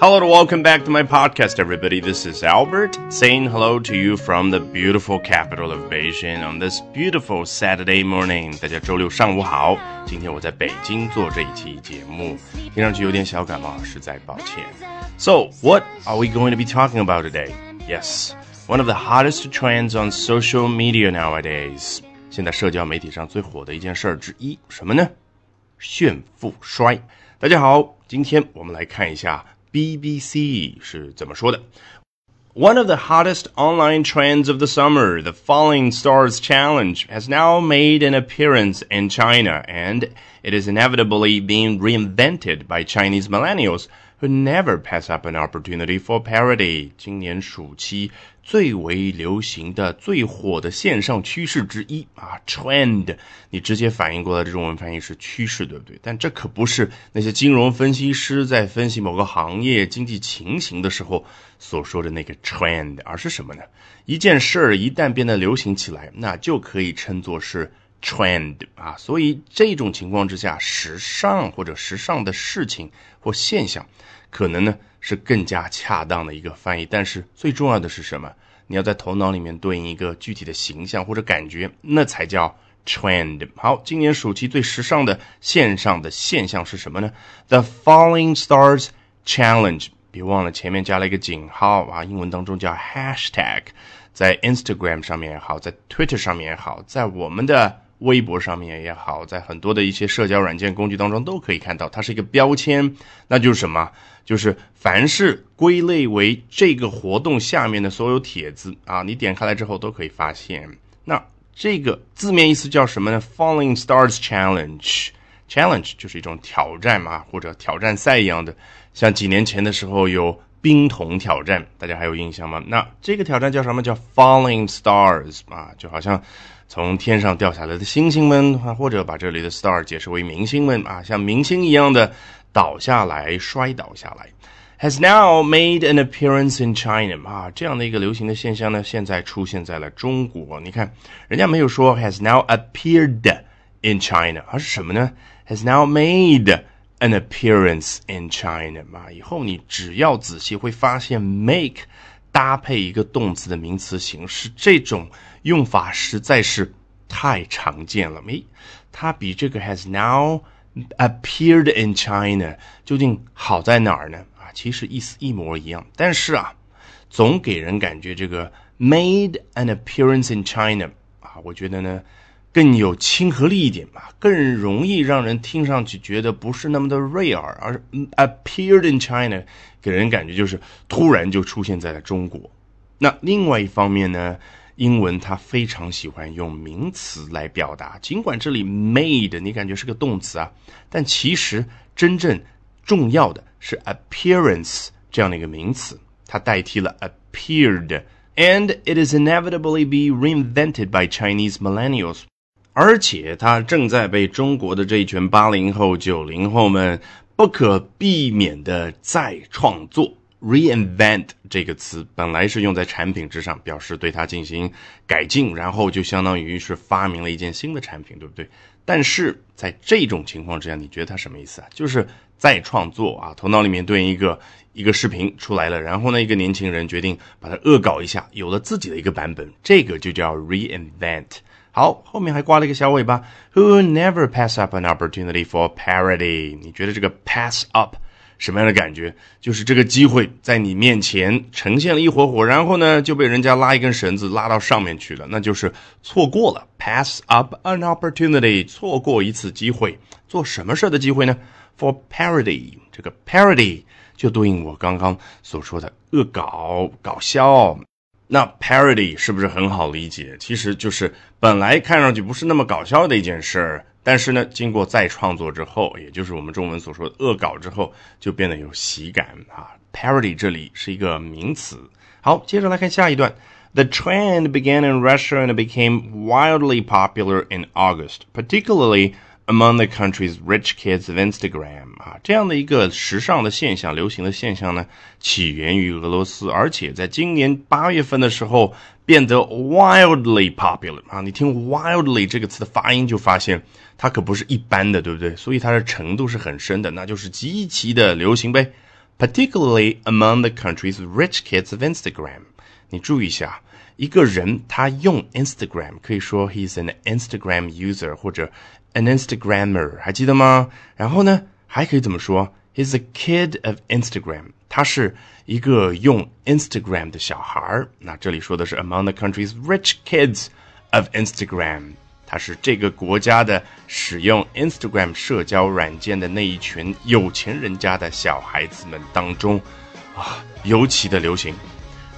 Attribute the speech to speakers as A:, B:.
A: Hello and welcome back to my podcast, everybody. This is Albert saying hello to you from the beautiful capital of Beijing on this beautiful Saturday morning. 大家周六上午好，今天我在北京做这一期节目，听上去有点小感冒，实在抱歉。So, what are we going to be talking about today? Yes, one of the hottest trends on social media nowadays. 现在社交媒体上最火的一件事儿之一，什么呢？炫富衰。大家好，今天我们来看一下 BBC 是怎么说的。One of the hottest online trends of the summer, the Falling Stars Challenge, has now made an appearance in China, and it is inevitably being reinvented by Chinese millennials who never pass up an opportunity for parody。今年暑期最为流行的、最火的线上趋势之一啊，trend，你直接反应过来的中文翻译是趋势，对不对？但这可不是那些金融分析师在分析某个行业经济情形的时候所说的那个 trend，而是什么呢？一件事儿一旦变得流行起来，那就可以称作是。Trend 啊，所以这种情况之下，时尚或者时尚的事情或现象，可能呢是更加恰当的一个翻译。但是最重要的是什么？你要在头脑里面对应一个具体的形象或者感觉，那才叫 trend。好，今年暑期最时尚的线上的现象是什么呢？The Falling Stars Challenge。别忘了前面加了一个井号啊，英文当中叫 hashtag，在 Instagram 上面也好，在 Twitter 上面也好，在我们的微博上面也好，在很多的一些社交软件工具当中都可以看到，它是一个标签，那就是什么？就是凡是归类为这个活动下面的所有帖子啊，你点开来之后都可以发现。那这个字面意思叫什么呢？Falling Stars Challenge，Challenge 就是一种挑战嘛，或者挑战赛一样的。像几年前的时候有冰桶挑战，大家还有印象吗？那这个挑战叫什么？叫 Falling Stars 啊，就好像。从天上掉下来的星星们，或者把这里的 star 解释为明星们啊，像明星一样的倒下来、摔倒下来，has now made an appearance in China 啊，这样的一个流行的现象呢，现在出现在了中国。你看，人家没有说 has now appeared in China，而是什么呢？has now made an appearance in China 嘛，以后你只要仔细会发现 make。搭配一个动词的名词形式，这种用法实在是太常见了。诶，它比这个 has now appeared in China 究竟好在哪儿呢？啊，其实意思一模一样，但是啊，总给人感觉这个 made an appearance in China 啊，我觉得呢。更有亲和力一点吧，更容易让人听上去觉得不是那么的锐耳，而 appeared in China 给人感觉就是突然就出现在了中国。那另外一方面呢，英文它非常喜欢用名词来表达，尽管这里 made 你感觉是个动词啊，但其实真正重要的是 appearance 这样的一个名词，它代替了 appeared，and it is inevitably be reinvented by Chinese millennials。而且它正在被中国的这一群八零后、九零后们不可避免的再创作。reinvent 这个词本来是用在产品之上，表示对它进行改进，然后就相当于是发明了一件新的产品，对不对？但是在这种情况之下，你觉得它什么意思啊？就是再创作啊，头脑里面对应一个一个视频出来了，然后呢，一个年轻人决定把它恶搞一下，有了自己的一个版本，这个就叫 reinvent。好，后面还挂了一个小尾巴，Who never pass up an opportunity for parody？你觉得这个 pass up 什么样的感觉？就是这个机会在你面前呈现了一会会，然后呢就被人家拉一根绳子拉到上面去了，那就是错过了 pass up an opportunity，错过一次机会，做什么事的机会呢？For parody，这个 parody 就对应我刚刚所说的恶搞、搞笑。那 parody 是不是很好理解？其实就是本来看上去不是那么搞笑的一件事儿，但是呢，经过再创作之后，也就是我们中文所说的恶搞之后，就变得有喜感啊。parody 这里是一个名词。好，接着来看下一段。The trend began in Russia and became wildly popular in August, particularly Among the country's rich kids of Instagram 啊，这样的一个时尚的现象、流行的现象呢，起源于俄罗斯，而且在今年八月份的时候变得 wildly popular 啊。你听 wildly 这个词的发音，就发现它可不是一般的，对不对？所以它的程度是很深的，那就是极其的流行呗。particularly among the country's rich kids of Instagram。你注意一下，一个人他用 Instagram 可以说 he's an Instagram user 或者 an Instagrammer，还记得吗？然后呢，还可以怎么说？He's a kid of Instagram，他是一个用 Instagram 的小孩儿。那这里说的是 among the country's rich kids of Instagram。他是这个国家的使用 Instagram 社交软件的那一群有钱人家的小孩子们当中啊，尤其的流行。